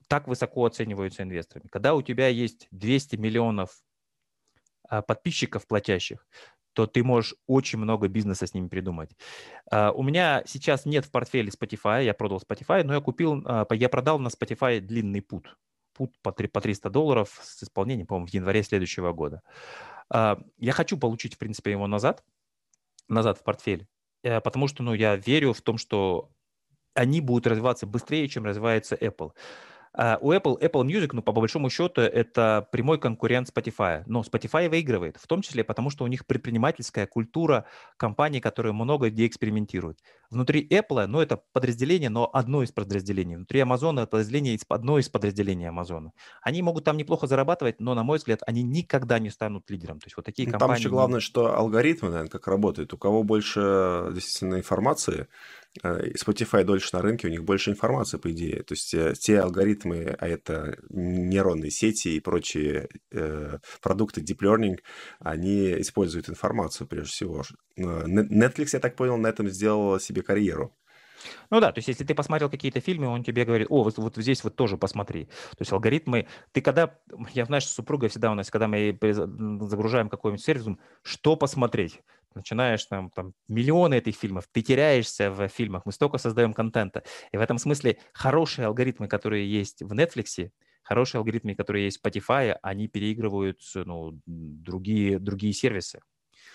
так высоко оцениваются инвесторами. Когда у тебя есть 200 миллионов а, подписчиков платящих, то ты можешь очень много бизнеса с ними придумать. А, у меня сейчас нет в портфеле Spotify, я продал Spotify, но я купил, а, я продал на Spotify длинный путь. Путь по 300 долларов с исполнением, по-моему, в январе следующего года. Я хочу получить, в принципе, его назад, назад в портфель, э, потому что ну, я верю в том, что они будут развиваться быстрее, чем развивается Apple. А, у Apple, Apple Music, ну, по большому счету, это прямой конкурент Spotify. Но Spotify выигрывает, в том числе потому, что у них предпринимательская культура компании, которые много где экспериментируют. Внутри Apple, ну, это подразделение, но одно из подразделений. Внутри Amazon это подразделение, одно из подразделений Amazon. Они могут там неплохо зарабатывать, но, на мой взгляд, они никогда не станут лидером. То есть вот такие ну, компании... Там еще главное, что алгоритмы, наверное, как работают. У кого больше действительно информации, Э, Spotify дольше на рынке, у них больше информации, по идее. То есть э, те алгоритмы, а это нейронные сети и прочие э, продукты Deep Learning, они используют информацию прежде всего. Netflix, я так понял, на этом сделал себе карьеру. Ну да, то есть если ты посмотрел какие-то фильмы, он тебе говорит, о, вот, вот здесь вот тоже посмотри. То есть алгоритмы, ты когда, я знаю, что с супругой всегда у нас, когда мы загружаем какой-нибудь сервис, что посмотреть? Начинаешь там, там миллионы этих фильмов, ты теряешься в фильмах, мы столько создаем контента. И в этом смысле хорошие алгоритмы, которые есть в Netflix, хорошие алгоритмы, которые есть в Spotify, они переигрывают ну, другие, другие сервисы.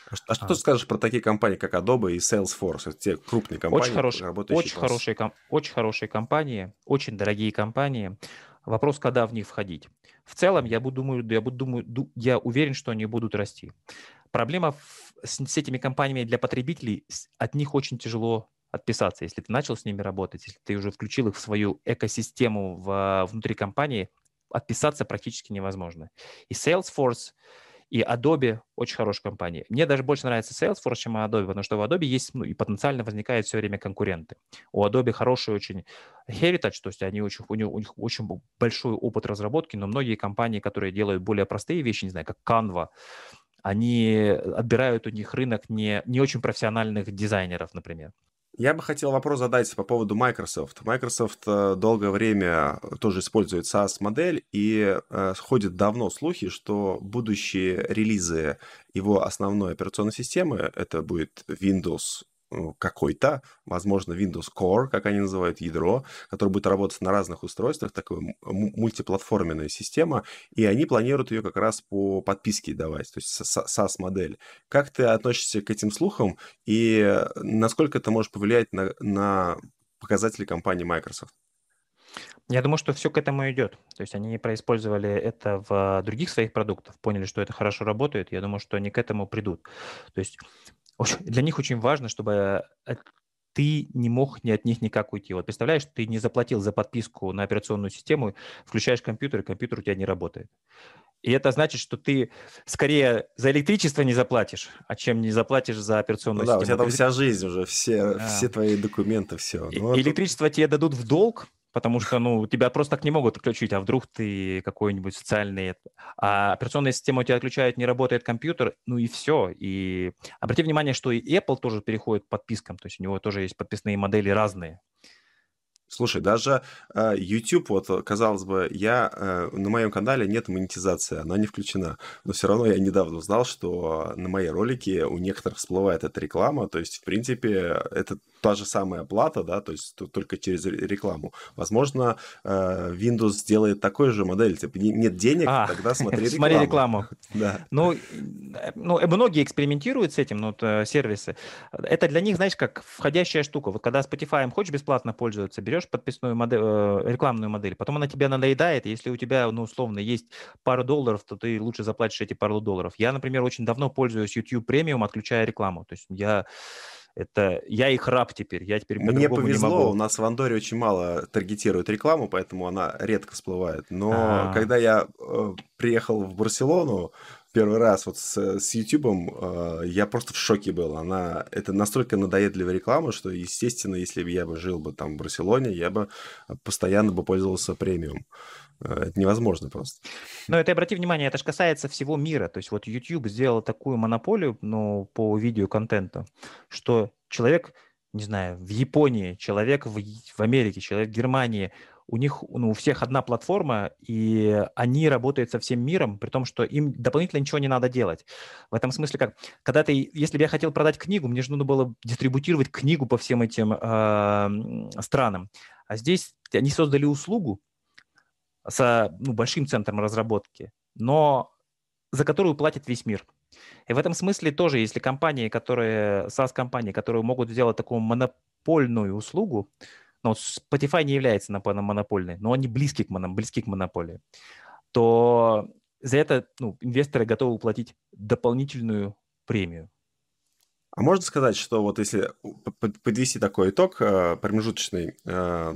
А, а что а. ты скажешь про такие компании, как Adobe и Salesforce? Те крупные компании, очень хорош, работающие очень хорошие, очень хорошие компании, очень дорогие компании. Вопрос, когда в них входить. В целом, я буду думаю, я буду думаю, я уверен, что они будут расти. Проблема с, с этими компаниями для потребителей, от них очень тяжело отписаться. Если ты начал с ними работать, если ты уже включил их в свою экосистему в, внутри компании, отписаться практически невозможно. И Salesforce, и Adobe очень хорошая компания. Мне даже больше нравится Salesforce, чем Adobe, потому что у Adobe есть, ну, и потенциально возникают все время конкуренты. У Adobe хороший очень heritage, то есть они очень, у, них, у них очень большой опыт разработки, но многие компании, которые делают более простые вещи, не знаю, как Canva, они отбирают у них рынок не, не очень профессиональных дизайнеров, например. Я бы хотел вопрос задать по поводу Microsoft. Microsoft э, долгое время тоже использует SaaS-модель, и э, ходят давно слухи, что будущие релизы его основной операционной системы, это будет Windows какой-то, возможно, Windows Core, как они называют, ядро, которое будет работать на разных устройствах, такая мультиплатформенная система, и они планируют ее как раз по подписке давать, то есть SaaS-модель. Как ты относишься к этим слухам, и насколько это может повлиять на, на показатели компании Microsoft? Я думаю, что все к этому идет. То есть они происпользовали это в других своих продуктах, поняли, что это хорошо работает. Я думаю, что они к этому придут. То есть для них очень важно, чтобы э, ты не мог ни от них никак уйти. Вот представляешь, ты не заплатил за подписку на операционную систему, включаешь компьютер, и компьютер у тебя не работает. И это значит, что ты скорее за электричество не заплатишь, а чем не заплатишь за операционную ну, систему. Да, у тебя там вся жизнь уже, все, а. все твои документы, все. Ну, электричество это... тебе дадут в долг, потому что, ну, тебя просто так не могут отключить, а вдруг ты какой-нибудь социальный... А операционная система у тебя отключает, не работает компьютер, ну и все. И обрати внимание, что и Apple тоже переходит к подпискам, то есть у него тоже есть подписные модели разные. Слушай, даже э, YouTube, вот, казалось бы, я э, на моем канале нет монетизации, она не включена. Но все равно я недавно узнал, что на мои ролики у некоторых всплывает эта реклама. То есть, в принципе, это та же самая оплата, да, то есть только через рекламу. Возможно, э, Windows сделает такой же модель, типа нет денег, а, тогда смотри рекламу. Смотри рекламу. Да. Ну, ну, многие экспериментируют с этим, ну, вот, э, сервисы. Это для них, знаешь, как входящая штука. Вот когда Spotify хочешь бесплатно пользоваться, берешь подписную модель, э, рекламную модель, потом она тебе надоедает, если у тебя, ну, условно, есть пару долларов, то ты лучше заплатишь эти пару долларов. Я, например, очень давно пользуюсь YouTube Premium, отключая рекламу. То есть я это я их раб теперь, я теперь Мне повезло, у нас в Андоре очень мало таргетируют рекламу, поэтому она редко всплывает. Но А-а-а. когда я э, приехал в Барселону первый раз вот с, с YouTube, э, я просто в шоке был. Она это настолько надоедливая реклама, что, естественно, если бы я бы жил бы там в Барселоне, я бы постоянно бы пользовался премиум. Э, это невозможно просто. Но это обрати внимание, это же касается всего мира. То есть вот YouTube сделал такую монополию ну, по видеоконтенту, что человек, не знаю, в Японии, человек в, в Америке, человек в Германии, у них, ну, у всех одна платформа, и они работают со всем миром, при том, что им дополнительно ничего не надо делать. В этом смысле, как, когда ты, если бы я хотел продать книгу, мне же нужно было дистрибутировать книгу по всем этим э, странам. А здесь они создали услугу, с ну, большим центром разработки, но за которую платит весь мир. И в этом смысле тоже, если компании, которые, SaaS-компании, которые могут сделать такую монопольную услугу, ну, Spotify не является монопольной, но они близки к, близки к монополии, то за это ну, инвесторы готовы платить дополнительную премию. А можно сказать, что вот если подвести такой итог э, промежуточный, э,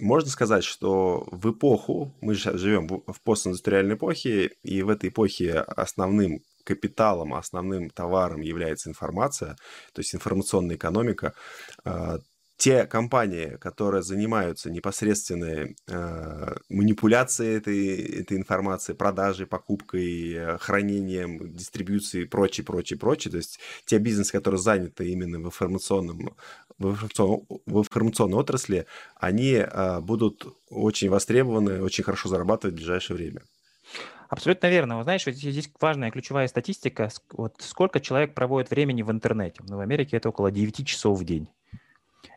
можно сказать, что в эпоху, мы сейчас живем в постиндустриальной эпохе, и в этой эпохе основным капиталом, основным товаром является информация, то есть информационная экономика. Те компании, которые занимаются непосредственной э, манипуляцией этой, этой информации, продажей, покупкой, э, хранением, дистрибьюцией и прочее, прочее, прочее, то есть те бизнесы, которые заняты именно в информационном в, информационном, в информационной отрасли, они э, будут очень востребованы, очень хорошо зарабатывать в ближайшее время. Абсолютно верно. Вы знаешь, вот здесь важная ключевая статистика. Вот сколько человек проводит времени в интернете. Ну, в Америке это около 9 часов в день.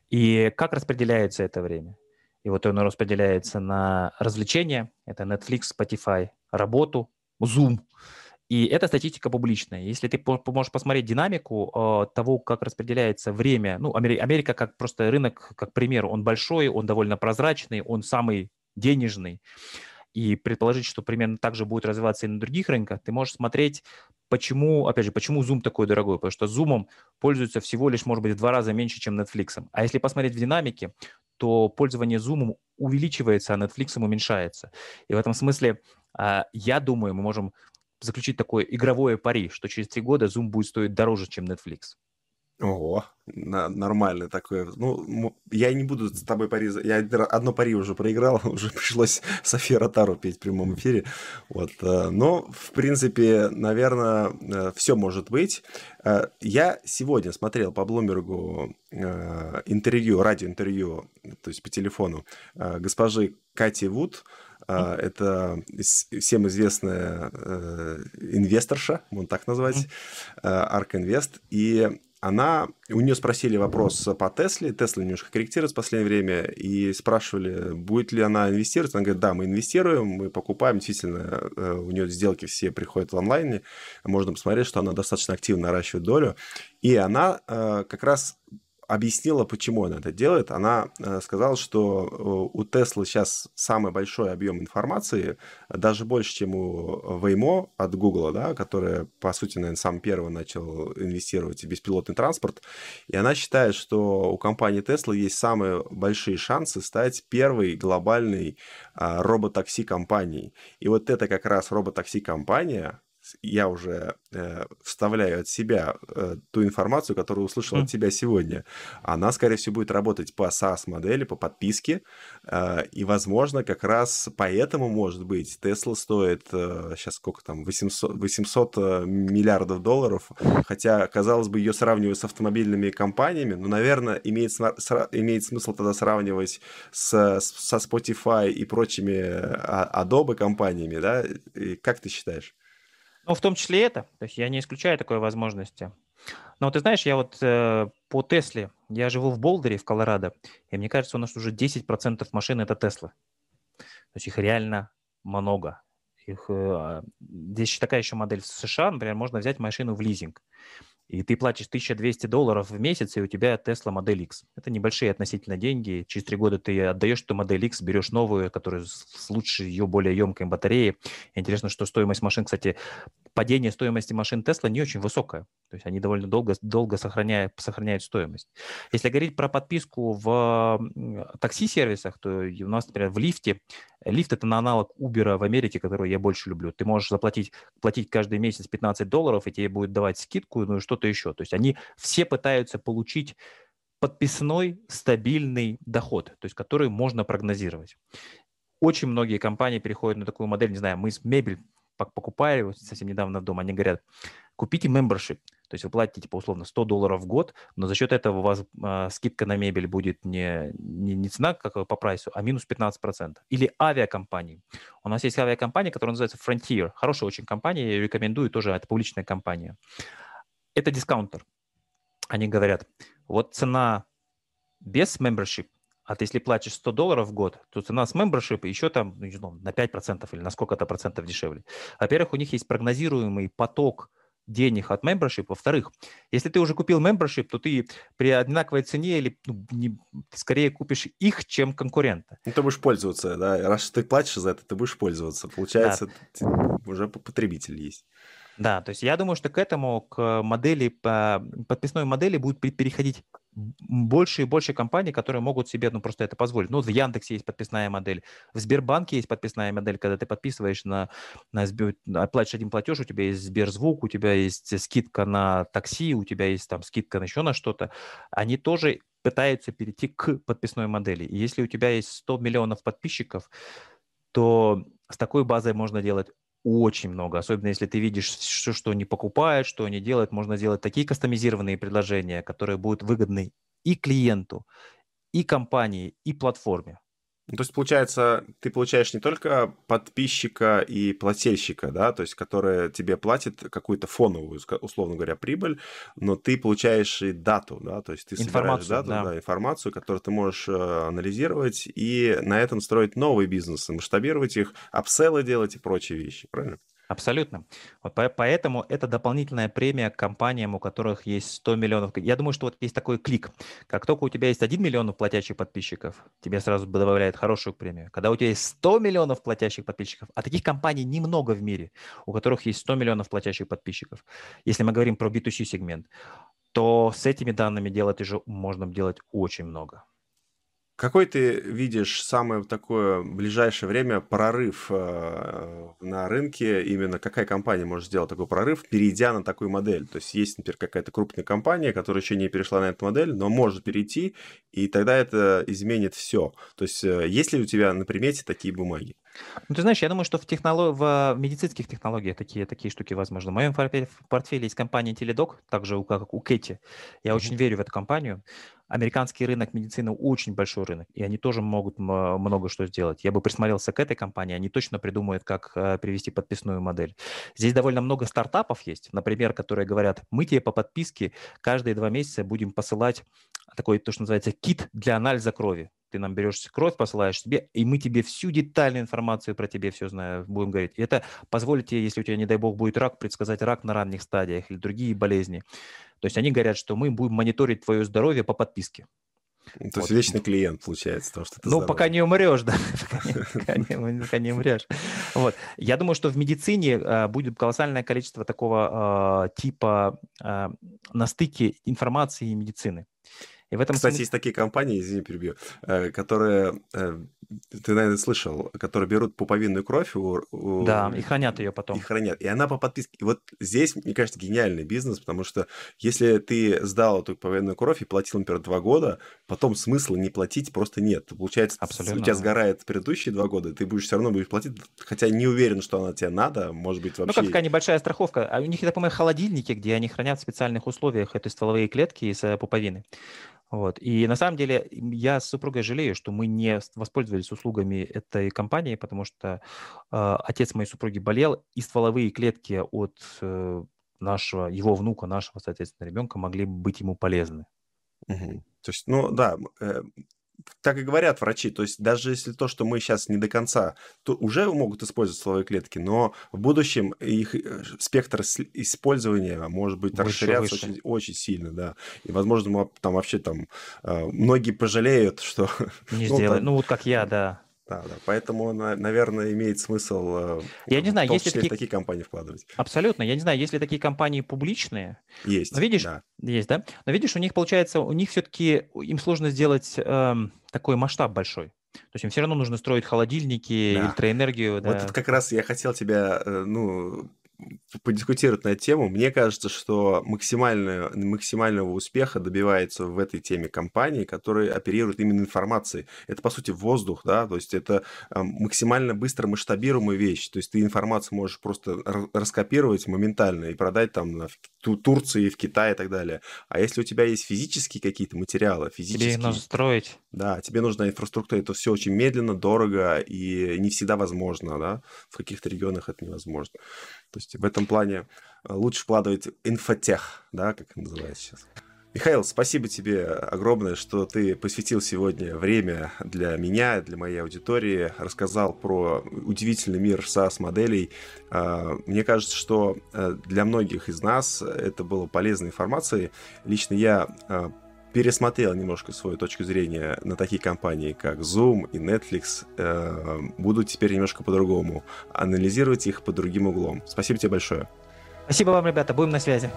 И как распределяется это время? И вот оно распределяется на развлечения, это Netflix, Spotify, работу, Zoom. И эта статистика публичная. Если ты можешь посмотреть динамику э, того, как распределяется время, ну, Америка, как просто рынок, как пример, он большой, он довольно прозрачный, он самый денежный. И предположить, что примерно так же будет развиваться и на других рынках, ты можешь смотреть Почему, опять же, почему Zoom такой дорогой? Потому что Zoom пользуется всего лишь, может быть, в два раза меньше, чем Netflix. А если посмотреть в динамике, то пользование Zoom увеличивается, а Netflix уменьшается. И в этом смысле а, я думаю, мы можем заключить такое игровое пари, что через три года Zoom будет стоить дороже, чем Netflix. Ого, на, нормально такое. Ну, я не буду с тобой пари... Я одно пари уже проиграл, уже пришлось София Ротару петь в прямом эфире. Вот. Э, но, в принципе, наверное, э, все может быть. Э, я сегодня смотрел по Блумбергу интервью, радиоинтервью, то есть по телефону, госпожи Кати Вуд, это всем известная инвесторша, можно так назвать, Арк Инвест. И она, у нее спросили вопрос по Тесле, Тесла немножко корректируется в последнее время, и спрашивали, будет ли она инвестировать. Она говорит, да, мы инвестируем, мы покупаем, действительно, э, у нее сделки все приходят в онлайне, можно посмотреть, что она достаточно активно наращивает долю. И она э, как раз объяснила, почему она это делает. Она э, сказала, что э, у Теслы сейчас самый большой объем информации, даже больше, чем у Waymo от Google, да, которая, по сути, наверное, сам первый начал инвестировать в беспилотный транспорт. И она считает, что у компании Tesla есть самые большие шансы стать первой глобальной а, роботакси компанией. И вот это как раз роботакси компания, я уже э, вставляю от себя э, ту информацию, которую услышал mm. от тебя сегодня, она, скорее всего, будет работать по SaaS-модели, по подписке, э, и, возможно, как раз поэтому, может быть, Tesla стоит э, сейчас сколько там, 800, 800 э, миллиардов долларов, хотя, казалось бы, ее сравнивают с автомобильными компаниями, но, наверное, имеет, имеет смысл тогда сравнивать с, со Spotify и прочими а, Adobe компаниями, да? И как ты считаешь? Ну, в том числе это. То есть я не исключаю такой возможности. Но ты знаешь, я вот э, по Тесле, я живу в Болдере, в Колорадо, и мне кажется, у нас уже 10% машин это Теслы. То есть их реально много. Их, э, а, здесь такая еще модель в США, например, можно взять машину в лизинг и ты платишь 1200 долларов в месяц, и у тебя Tesla Model X. Это небольшие относительно деньги. Через три года ты отдаешь эту Model X, берешь новую, которая с лучшей ее более емкой батареей. Интересно, что стоимость машин, кстати, падение стоимости машин Tesla не очень высокое. То есть они довольно долго, долго сохраняют, сохраняют стоимость. Если говорить про подписку в такси-сервисах, то у нас, например, в лифте, лифт – это аналог Uber в Америке, который я больше люблю. Ты можешь заплатить платить каждый месяц 15 долларов, и тебе будет давать скидку, ну и что что-то еще. То есть они все пытаются получить подписной стабильный доход, то есть который можно прогнозировать. Очень многие компании переходят на такую модель, не знаю, мы мебель покупали вот совсем недавно дома, они говорят, купите membership, то есть вы платите, типа, условно, 100 долларов в год, но за счет этого у вас э, скидка на мебель будет не, не, не цена как по прайсу, а минус 15%. Или авиакомпании. У нас есть авиакомпания, которая называется Frontier. Хорошая очень компания, я рекомендую, тоже это публичная компания это дискаунтер. Они говорят, вот цена без membership, а ты если платишь 100 долларов в год, то цена с membership еще там, ну, не знаю, на 5% или на сколько-то процентов дешевле. Во-первых, у них есть прогнозируемый поток денег от membership. Во-вторых, если ты уже купил membership, то ты при одинаковой цене или ну, не, скорее купишь их, чем конкурента. Ну, ты будешь пользоваться, да. Раз ты платишь за это, ты будешь пользоваться. Получается, да. уже потребитель есть. Да, то есть я думаю, что к этому, к модели, подписной модели будут переходить больше и больше компаний, которые могут себе ну, просто это позволить. Ну, в Яндексе есть подписная модель, в Сбербанке есть подписная модель, когда ты подписываешь на, на Сбер, платишь один платеж, у тебя есть Сберзвук, у тебя есть скидка на такси, у тебя есть там скидка на еще на что-то. Они тоже пытаются перейти к подписной модели. И если у тебя есть 100 миллионов подписчиков, то с такой базой можно делать очень много, особенно если ты видишь все, что они покупают, что они делают, можно сделать такие кастомизированные предложения, которые будут выгодны и клиенту, и компании, и платформе. Ну, то есть, получается, ты получаешь не только подписчика и плательщика, да, то есть, которые тебе платят какую-то фоновую, условно говоря, прибыль, но ты получаешь и дату, да, то есть ты собираешь дату, да. Да, информацию, которую ты можешь э, анализировать и на этом строить новые бизнесы, масштабировать их, апселлы делать и прочие вещи, правильно? Абсолютно. Вот поэтому это дополнительная премия компаниям, у которых есть 100 миллионов. Я думаю, что вот есть такой клик. Как только у тебя есть 1 миллион платящих подписчиков, тебе сразу добавляет хорошую премию. Когда у тебя есть 100 миллионов платящих подписчиков, а таких компаний немного в мире, у которых есть 100 миллионов платящих подписчиков, если мы говорим про B2C сегмент, то с этими данными делать уже можно делать очень много. Какой ты видишь самое такое ближайшее время прорыв э, на рынке? Именно какая компания может сделать такой прорыв, перейдя на такую модель? То есть есть, например, какая-то крупная компания, которая еще не перешла на эту модель, но может перейти, и тогда это изменит все. То есть э, есть ли у тебя на примете такие бумаги? Ну, ты знаешь, я думаю, что в, технолог... в медицинских технологиях такие, такие штуки возможны. В моем портфеле есть компания Teledoc, также у, как у Кэти. Я mm-hmm. очень верю в эту компанию. Американский рынок медицины очень большой рынок, и они тоже могут много что сделать. Я бы присмотрелся к этой компании, они точно придумают, как э, привести подписную модель. Здесь довольно много стартапов есть, например, которые говорят, мы тебе по подписке каждые два месяца будем посылать такой, то, что называется, кит для анализа крови ты нам берешь кровь, посылаешь себе, и мы тебе всю детальную информацию про тебя все знаем, будем говорить. И это позволит тебе, если у тебя, не дай бог, будет рак, предсказать рак на ранних стадиях или другие болезни. То есть они говорят, что мы будем мониторить твое здоровье по подписке. То вот. есть вечный клиент получается, то, что ты Ну, здоровый. пока не умрешь, да, пока не, умрешь. Вот. Я думаю, что в медицине а, будет колоссальное количество такого а, типа а, на стыке информации и медицины. И в этом Кстати, смысле... есть такие компании, извини, перебью, э, которые, э, ты, наверное, слышал, которые берут пуповинную кровь у... у... Да, и хранят ее потом. И хранят. И она по подписке. И вот здесь, мне кажется, гениальный бизнес, потому что если ты сдал эту пуповинную кровь и платил, например, два года, потом смысла не платить просто нет. Получается, Абсолютно. у тебя сгорает предыдущие два года, ты будешь все равно будешь платить, хотя не уверен, что она тебе надо, может быть, вообще... Ну, как такая небольшая страховка. А у них, я помню, холодильники, где они хранят в специальных условиях эти стволовые клетки из э, пуповины. Вот. И на самом деле я с супругой жалею, что мы не воспользовались услугами этой компании, потому что э, отец моей супруги болел, и стволовые клетки от э, нашего, его внука, нашего, соответственно, ребенка могли быть ему полезны. Угу. То есть, ну да, э, так и говорят врачи. То есть даже если то, что мы сейчас не до конца, то уже могут использовать стволовые клетки, но в будущем их э, спектр использования может быть выше, расширяться выше. Очень, очень сильно, да. И, возможно, там вообще там э, многие пожалеют, что... Не ну, сделают. Там, ну, вот как я, да. Да, да. Поэтому, наверное, имеет смысл э, я не знаю, в том числе такие... такие компании вкладывать. Абсолютно. Я не знаю, есть ли такие компании публичные. Есть. Но видишь, да. есть, да. Но видишь, у них получается, у них все-таки им сложно сделать эм, такой масштаб большой. То есть им все равно нужно строить холодильники, да. электроэнергию. Да. Вот тут как раз я хотел тебя, э, ну, подискутировать на эту тему. Мне кажется, что максимального, максимального успеха добивается в этой теме компании, которые оперируют именно информацией. Это, по сути, воздух, да, то есть это максимально быстро масштабируемая вещь. То есть ты информацию можешь просто раскопировать моментально и продать там в Турции, в Китае и так далее. А если у тебя есть физические какие-то материалы, физические... Тебе нужно строить. Да, тебе нужна инфраструктура. Это все очень медленно, дорого и не всегда возможно, да. В каких-то регионах это невозможно. То есть в этом плане э, лучше вкладывать инфотех, да, как называется сейчас. Михаил, спасибо тебе огромное, что ты посвятил сегодня время для меня, для моей аудитории, рассказал про удивительный мир SaaS-моделей. А, мне кажется, что э, для многих из нас это было полезной информацией. Лично я э, пересмотрел немножко свою точку зрения на такие компании, как Zoom и Netflix. Э, буду теперь немножко по-другому анализировать их под другим углом. Спасибо тебе большое. Спасибо вам, ребята. Будем на связи.